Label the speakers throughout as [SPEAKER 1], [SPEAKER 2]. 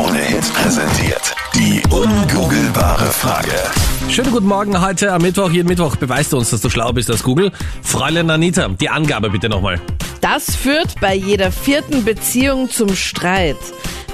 [SPEAKER 1] Krone Hits präsentiert. Die ungoogelbare Frage.
[SPEAKER 2] Schönen guten Morgen heute am Mittwoch. Jeden Mittwoch beweist du uns, dass du schlau bist als Google. Fräulein Anita, die Angabe bitte nochmal.
[SPEAKER 3] Das führt bei jeder vierten Beziehung zum Streit.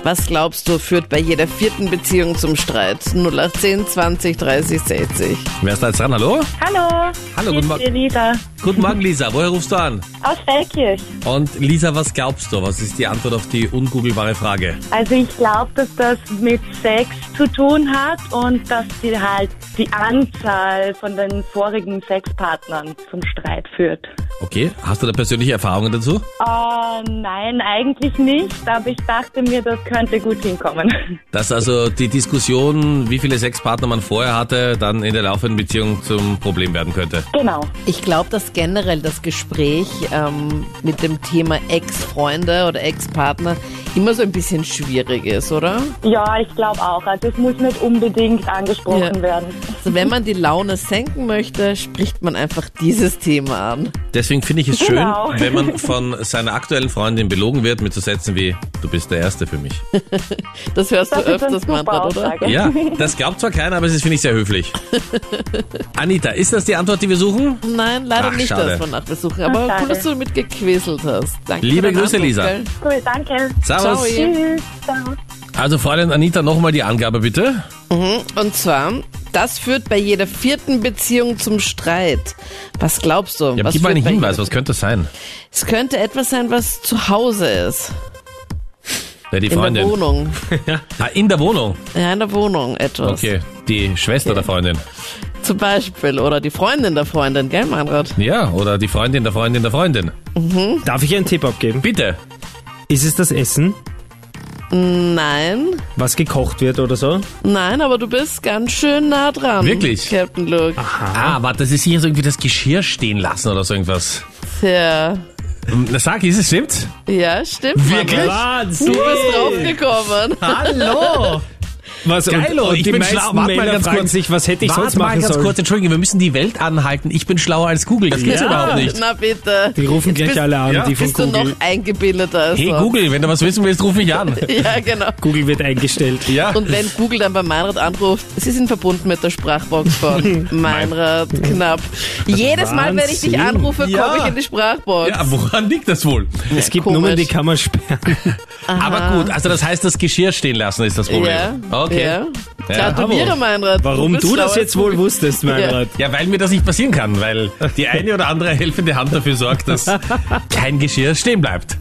[SPEAKER 3] Was glaubst du, führt bei jeder vierten Beziehung zum Streit? 0810 20 30 60.
[SPEAKER 2] Wer ist da jetzt dran? Hallo?
[SPEAKER 4] Hallo.
[SPEAKER 2] Hallo, guten Morgen.
[SPEAKER 4] die Lisa
[SPEAKER 2] Guten Morgen, Lisa. Woher rufst du an?
[SPEAKER 4] aus Feldkirch.
[SPEAKER 2] Und Lisa, was glaubst du? Was ist die Antwort auf die ungoogelbare Frage?
[SPEAKER 4] Also ich glaube, dass das mit Sex zu tun hat und dass die halt die Anzahl von den vorigen Sexpartnern zum Streit führt.
[SPEAKER 2] Okay, hast du da persönliche Erfahrungen dazu?
[SPEAKER 4] Äh, nein, eigentlich nicht, aber ich dachte mir, das könnte gut hinkommen.
[SPEAKER 2] Dass also die Diskussion, wie viele Sexpartner man vorher hatte, dann in der laufenden Beziehung zum Problem werden könnte.
[SPEAKER 4] genau.
[SPEAKER 3] Ich glaube, dass generell das Gespräch ähm, mit dem Thema Ex-Freunde oder Ex-Partner immer so ein bisschen schwierig ist, oder?
[SPEAKER 4] Ja, ich glaube auch. Also es muss nicht unbedingt angesprochen
[SPEAKER 3] Ja.
[SPEAKER 4] werden.
[SPEAKER 3] Also wenn man die Laune senken möchte, spricht man einfach dieses Thema an.
[SPEAKER 2] Deswegen finde ich es schön,
[SPEAKER 4] Genau.
[SPEAKER 2] wenn man von seiner aktuellen Freundin belogen wird mit so Sätzen wie, du bist der Erste für mich.
[SPEAKER 3] Das hörst
[SPEAKER 4] Das
[SPEAKER 3] du
[SPEAKER 4] ist eine
[SPEAKER 3] öfters,
[SPEAKER 4] super
[SPEAKER 3] Manfred, oder?
[SPEAKER 4] Aussage.
[SPEAKER 2] Ja, das glaubt zwar keiner, aber es ist, finde ich, sehr höflich. Anita, ist das die Antwort, die wir suchen?
[SPEAKER 3] Nein, leider
[SPEAKER 2] Ach,
[SPEAKER 3] nicht,
[SPEAKER 2] schade.
[SPEAKER 3] dass wir nachbesuchen. Aber
[SPEAKER 4] Ach,
[SPEAKER 3] cool, dass du mitgequäselt hast. Danke
[SPEAKER 2] Liebe
[SPEAKER 3] deinen
[SPEAKER 2] Grüße,
[SPEAKER 3] Anruf,
[SPEAKER 2] Lisa.
[SPEAKER 3] gell?
[SPEAKER 4] Cool, danke.
[SPEAKER 2] Servus.
[SPEAKER 4] Tschüss. Ciao.
[SPEAKER 2] Also, Fräulein Anita, nochmal die Angabe bitte.
[SPEAKER 3] Und zwar, das führt bei jeder vierten Beziehung zum Streit. Was glaubst du?
[SPEAKER 2] Ja,
[SPEAKER 3] was
[SPEAKER 2] gib mal einen Hinweis, was könnte das sein?
[SPEAKER 3] Es könnte etwas sein, was zu Hause ist.
[SPEAKER 2] Ja, die
[SPEAKER 3] In der
[SPEAKER 2] Freundin.
[SPEAKER 3] Wohnung.
[SPEAKER 2] Ah, in der Wohnung.
[SPEAKER 3] Ja, in der Wohnung etwas.
[SPEAKER 2] Okay, die Schwester der Freundin.
[SPEAKER 3] Zum Beispiel. Oder die Freundin der Freundin, gell, Meinrad?
[SPEAKER 2] Ja, oder die Freundin der Freundin der Freundin.
[SPEAKER 5] Darf ich einen Tipp abgeben?
[SPEAKER 2] Bitte.
[SPEAKER 5] Ist es das Essen,
[SPEAKER 3] Nein,
[SPEAKER 5] was gekocht wird oder so?
[SPEAKER 3] nein, aber du bist ganz schön nah dran.
[SPEAKER 2] Wirklich?
[SPEAKER 3] Captain Luke.
[SPEAKER 2] Ah, warte, das ist sicher so irgendwie das Geschirr stehen lassen oder so irgendwas.
[SPEAKER 3] Tja.
[SPEAKER 2] Na sag, ist es stimmt?
[SPEAKER 3] Ja, stimmt.
[SPEAKER 2] Wirklich?
[SPEAKER 3] Meinrad. Du bist draufgekommen.
[SPEAKER 2] Hallo!
[SPEAKER 5] Was,
[SPEAKER 2] Geil,
[SPEAKER 5] und, und
[SPEAKER 2] ich
[SPEAKER 5] die
[SPEAKER 2] bin
[SPEAKER 5] meisten
[SPEAKER 2] schlau. Warte mal ganz kurz.
[SPEAKER 5] sich, was hätte ich
[SPEAKER 2] Warte
[SPEAKER 5] sonst
[SPEAKER 2] mal
[SPEAKER 5] machen
[SPEAKER 2] ganz
[SPEAKER 5] sollen?
[SPEAKER 2] kurz, Entschuldigung, wir müssen die Welt anhalten. Ich bin schlauer als Google. Das geht's
[SPEAKER 5] Ja.
[SPEAKER 2] überhaupt nicht.
[SPEAKER 3] Na bitte.
[SPEAKER 5] Die rufen
[SPEAKER 3] Jetzt
[SPEAKER 5] gleich
[SPEAKER 3] bist,
[SPEAKER 5] alle an,
[SPEAKER 2] Ja.
[SPEAKER 5] die von
[SPEAKER 3] Bist du
[SPEAKER 5] Google.
[SPEAKER 3] noch eingebildeter als
[SPEAKER 2] Hey. Google, wenn du was wissen willst, ruf mich an.
[SPEAKER 3] Ja, genau.
[SPEAKER 5] Google wird eingestellt.
[SPEAKER 2] Ja.
[SPEAKER 3] Und wenn Google dann bei Meinrad anruft, sie sind verbunden mit der Sprachbox von Meinrad Knapp. Jedes Mal, wenn ich dich anrufe,
[SPEAKER 2] Ja.
[SPEAKER 3] komme ich in die Sprachbox.
[SPEAKER 2] Ja, woran liegt das wohl?
[SPEAKER 5] Es gibt. Nummern, die kann man sperren.
[SPEAKER 2] Aber gut, also das heißt, das Geschirr stehen lassen ist das Problem.
[SPEAKER 3] Ja,
[SPEAKER 2] Okay.
[SPEAKER 3] Ja.
[SPEAKER 2] Ja.
[SPEAKER 3] Gratuliere, Meinrad.
[SPEAKER 5] Warum
[SPEAKER 3] bist
[SPEAKER 5] du das jetzt wohl wusstest, Meinrad.
[SPEAKER 2] Ja, weil mir das nicht passieren kann, weil die eine oder andere helfende Hand dafür sorgt, dass kein Geschirr stehen bleibt.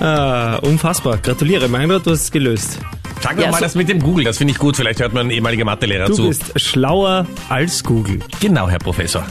[SPEAKER 5] Ah, unfassbar. Gratuliere, Meinrad, du hast es gelöst.
[SPEAKER 2] Sag mir
[SPEAKER 3] Ja,
[SPEAKER 2] mal
[SPEAKER 3] so-
[SPEAKER 2] das mit dem Google, das finde ich gut. Vielleicht hört mein ehemaliger Mathelehrer
[SPEAKER 5] Du
[SPEAKER 2] zu.
[SPEAKER 5] bist schlauer als Google.
[SPEAKER 2] Genau, Herr Professor.